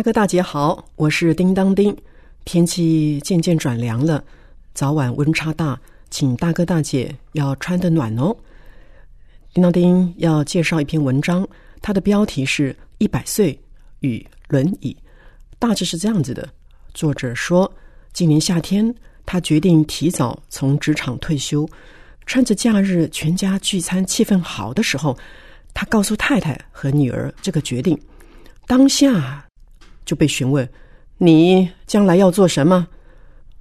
大哥大姐好，我是叮当丁。天气渐渐转凉了，早晚温差大，请大哥大姐要穿得暖哦。叮当丁要介绍一篇文章，它的标题是《一百岁与轮椅》，大致是这样子的：作者说，今年夏天他决定提早从职场退休，趁着假日全家聚餐气氛好的时候，他告诉太太和女儿这个决定。当下。就被询问：“你将来要做什么？”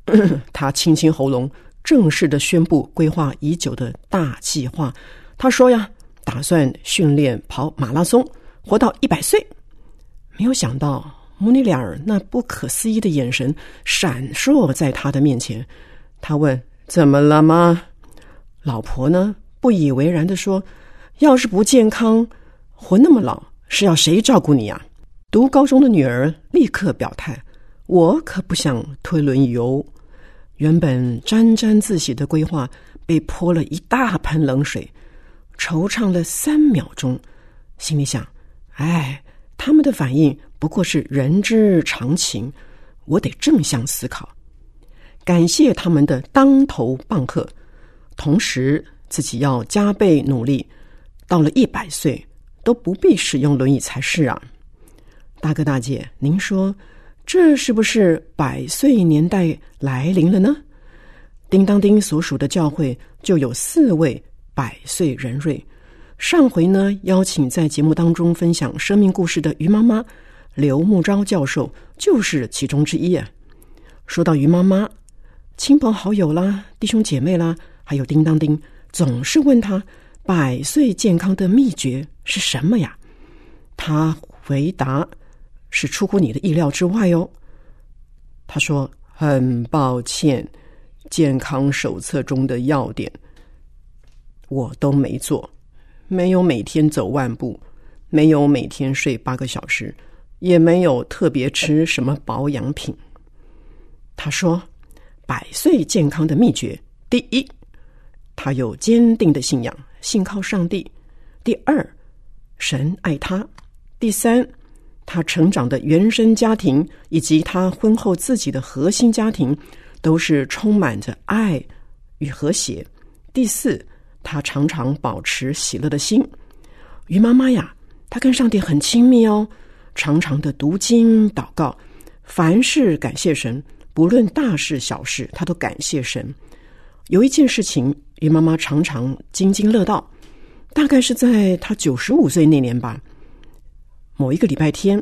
他清清喉咙，正式的宣布规划已久的大计划。他说：“呀，打算训练跑马拉松，活到一百岁。”没有想到母女俩那不可思议的眼神闪烁在他的面前。他问：“怎么了吗？”老婆呢？不以为然的说：“要是不健康，活那么老，是要谁照顾你呀？”读高中的女儿立刻表态：“我可不想推轮椅哦。”原本沾沾自喜的规划被泼了一大盆冷水，惆怅了三秒钟，心里想：“哎，他们的反应不过是人之常情，我得正向思考。”感谢他们的当头棒喝，同时自己要加倍努力，到了一百岁都不必使用轮椅才是啊！大哥大姐，您说这是不是百岁年代来临了呢？叮当丁所属的教会就有四位百岁人瑞。上回呢，邀请在节目当中分享生命故事的于妈妈刘木昭教授就是其中之一啊。说到于妈妈，亲朋好友啦、弟兄姐妹啦，还有叮当丁，总是问他百岁健康的秘诀是什么呀？他回答。是出乎你的意料之外哦。他说：“很抱歉，健康手册中的要点我都没做，没有每天走万步，没有每天睡八个小时，也没有特别吃什么保养品。”他说：“百岁健康的秘诀，第一，他有坚定的信仰，信靠上帝；第二，神爱他；第三。”他成长的原生家庭以及他婚后自己的核心家庭，都是充满着爱与和谐。第四，他常常保持喜乐的心。于妈妈呀，她跟上帝很亲密哦，常常的读经祷告，凡事感谢神，不论大事小事，她都感谢神。有一件事情，于妈妈常常津津乐道，大概是在她九十五岁那年吧。某一个礼拜天，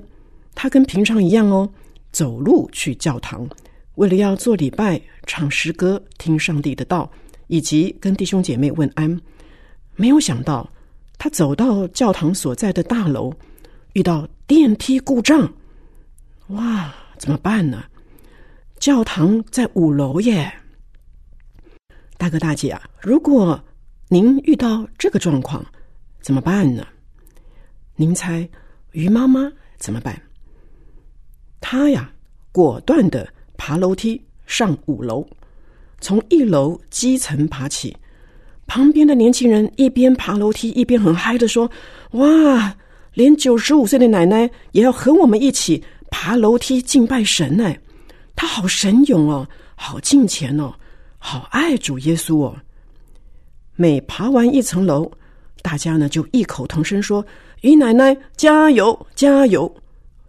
他跟平常一样哦，走路去教堂，为了要做礼拜、唱诗歌、听上帝的道，以及跟弟兄姐妹问安。没有想到，他走到教堂所在的大楼，遇到电梯故障。哇，怎么办呢？教堂在五楼耶！大哥大姐啊，如果您遇到这个状况，怎么办呢？您猜？于妈妈怎么办？她呀，果断的爬楼梯上五楼，从一楼基层爬起。旁边的年轻人一边爬楼梯一边很嗨的说：“哇，连九十五岁的奶奶也要和我们一起爬楼梯敬拜神呢！她好神勇哦，好敬虔哦，好爱主耶稣哦。”每爬完一层楼，大家呢就异口同声说。于奶奶加油加油！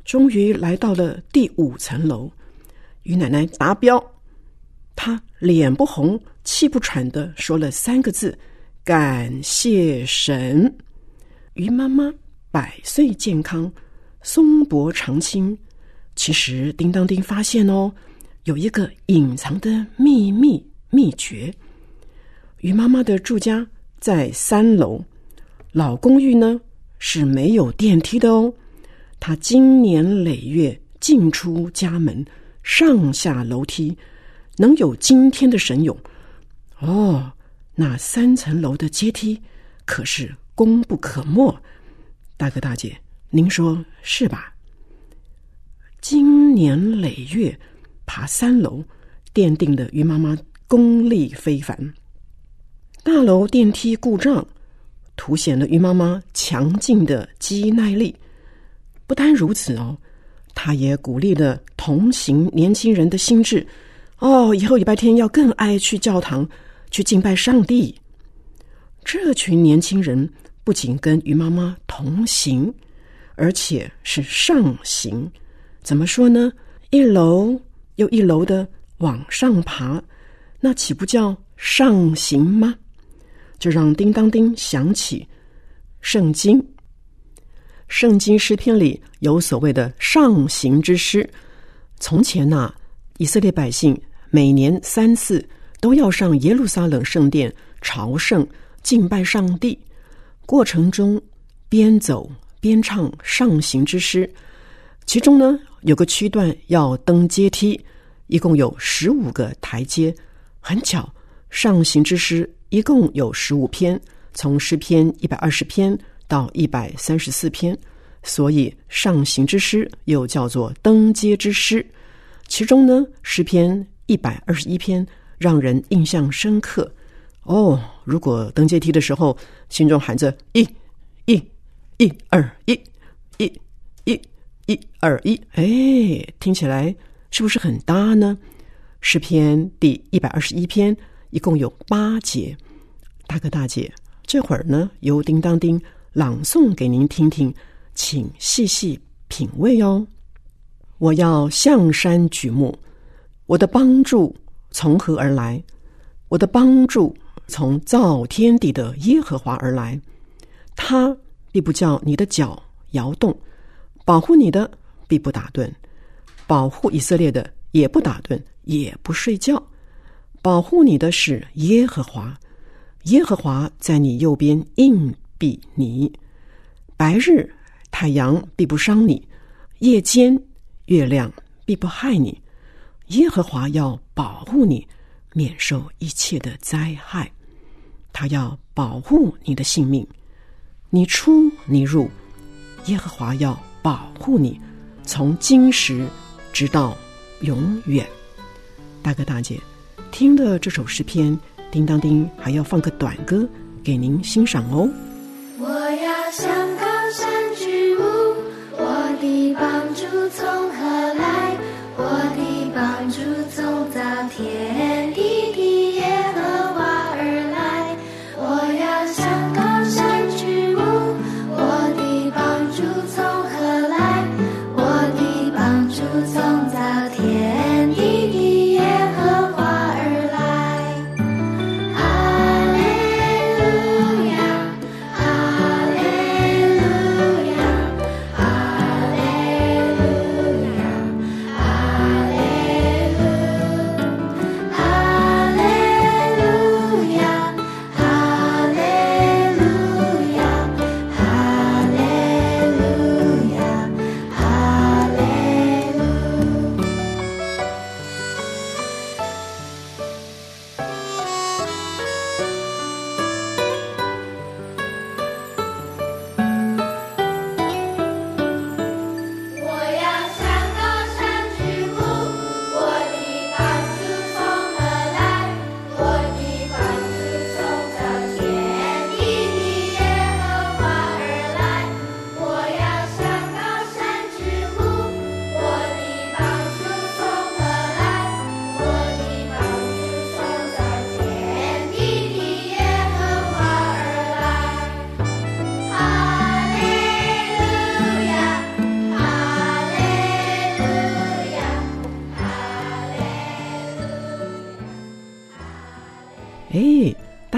终于来到了第五层楼，于奶奶达标，她脸不红气不喘的说了三个字：“感谢神。”于妈妈百岁健康，松柏长青。其实叮当丁发现哦，有一个隐藏的秘密秘诀。于妈妈的住家在三楼，老公寓呢是没有电梯的哦。他经年累月进出家门、上下楼梯，能有今天的神勇哦。那三层楼的阶梯可是功不可没。大哥大姐，您说是吧？经年累月爬三楼，奠定了于妈妈功力非凡。大楼电梯故障，凸显了于妈妈强劲的肌耐力。不单如此哦，她也鼓励了同行年轻人的心智。哦，以后礼拜天要更爱去教堂去敬拜上帝。这群年轻人不仅跟于妈妈同行，而且是上行。怎么说呢？一楼又一楼的往上爬，那岂不叫上行吗？就让叮当叮响起圣经。圣经诗篇里有所谓的上行之诗。从前呐，以色列百姓每年三次都要上耶路撒冷圣殿朝圣敬拜上帝，过程中边走边唱上行之诗。其中呢，有个区段要登阶梯，一共有十五个台阶。很巧，上行之诗一共有十五篇，从诗篇一百二十篇。到一百三十四篇，所以上行之诗又叫做登阶之诗。其中呢，诗篇一百二十一篇让人印象深刻。哦，如果登阶梯的时候，心中喊着一、一、一二一、一、一、一二一，哎，听起来是不是很搭呢？诗篇第一百二十一篇一共有八节。大哥大姐，这会儿呢，由叮当叮。朗诵给您听听，请细细品味哦。我要向山举目，我的帮助从何而来？我的帮助从造天地的耶和华而来。他必不叫你的脚摇动，保护你的必不打盹，保护以色列的也不打盹，也不睡觉。保护你的是耶和华，耶和华在你右边应。必你白日太阳必不伤你，夜间月亮必不害你。耶和华要保护你，免受一切的灾害。他要保护你的性命，你出你入，耶和华要保护你，从今时直到永远。大哥大姐，听了这首诗篇，叮当叮还要放个短歌给您欣赏哦。我要向高山举目，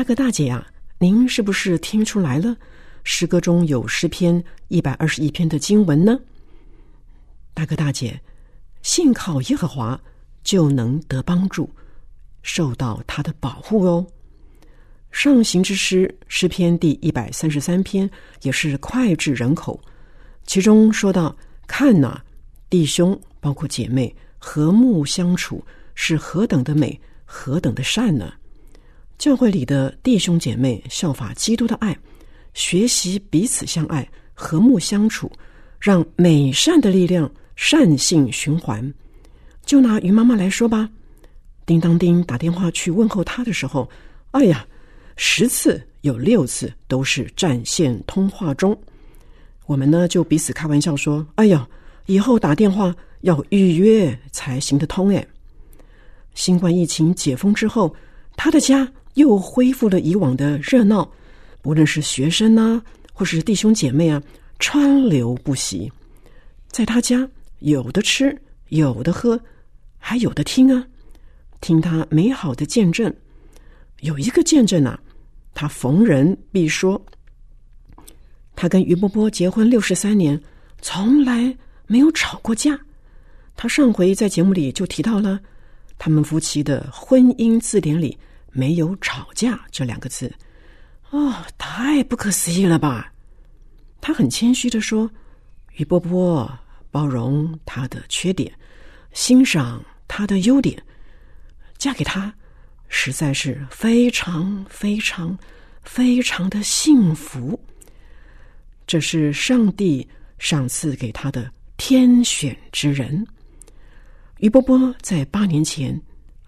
大哥大姐呀、您是不是听出来了？诗歌中有诗篇一百二十一篇的经文呢。大哥大姐，信靠耶和华就能得帮助，受到他的保护哦。上行之诗诗篇第一百三十三篇也是脍炙人口，其中说到：“看呐，弟兄包括姐妹和睦相处是何等的美，何等的善呢？”教会里的弟兄姐妹效法基督的爱，学习彼此相爱、和睦相处，让美善的力量善性循环。就拿于妈妈来说吧，叮当叮打电话去问候她的时候，哎呀，十次有六次都是占线通话中。我们呢就彼此开玩笑说：“哎呀，以后打电话要预约才行得通。”哎，新冠疫情解封之后，他的家。又恢复了以往的热闹，不论是学生啊，或是弟兄姐妹啊，川流不息。在他家，有的吃，有的喝，还有的听啊，听他美好的见证。有一个见证啊，他逢人必说，他跟于波波结婚六十三年，从来没有吵过架。他上回在节目里就提到了，他们夫妻的婚姻字典里。没有吵架这两个字，哦，太不可思议了吧！他很谦虚的说：“于波波包容他的缺点，欣赏他的优点，嫁给他实在是非常非常非常的幸福。这是上帝赏赐给他的天选之人。”于波波在八年前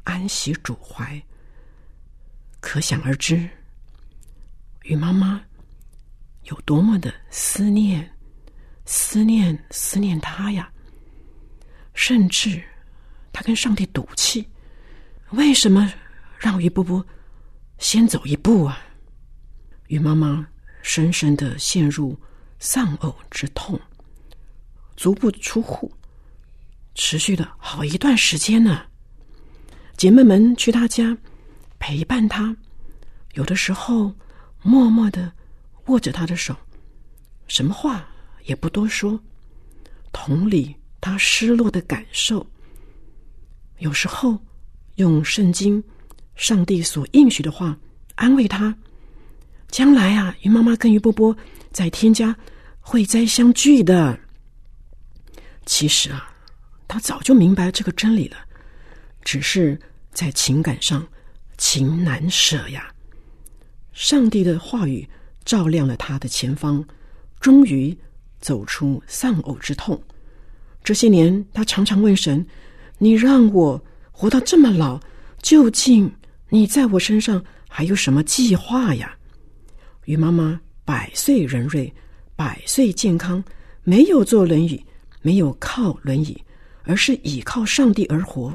安息主怀。可想而知，于妈妈有多么的思念、思念、思念他呀！甚至他跟上帝赌气：为什么让于波波先走一步啊？于妈妈深深的陷入丧偶之痛，足不出户，持续了好一段时间呢。姐妹们去他家。陪伴他，有的时候默默的握着他的手，什么话也不多说，同理他失落的感受。有时候用圣经、上帝所应许的话安慰他。将来啊，于妈妈跟于波波在天家会再相聚的。其实啊，他早就明白这个真理了，只是在情感上。情难舍呀！上帝的话语照亮了他的前方，终于走出丧偶之痛。这些年，他常常问神：“你让我活到这么老，究竟你在我身上还有什么计划呀？”于妈妈百岁人瑞，百岁健康，没有坐轮椅，没有靠轮椅，而是倚靠上帝而活。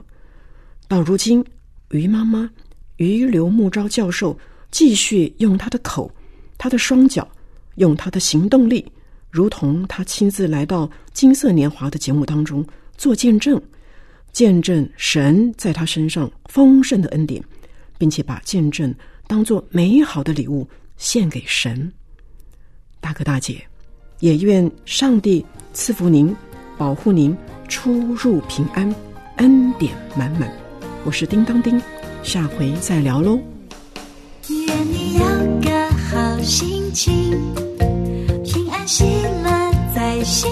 到如今，于妈妈。于刘木昭教授继续用他的口、他的双脚、用他的行动力，如同他亲自来到《金色年华》的节目当中做见证，见证神在他身上丰盛的恩典，并且把见证当做美好的礼物献给神。大哥大姐，也愿上帝赐福您，保护您出入平安，恩典满满。我是叮当叮。下回再聊喽。愿你有个好心情，平安喜乐在心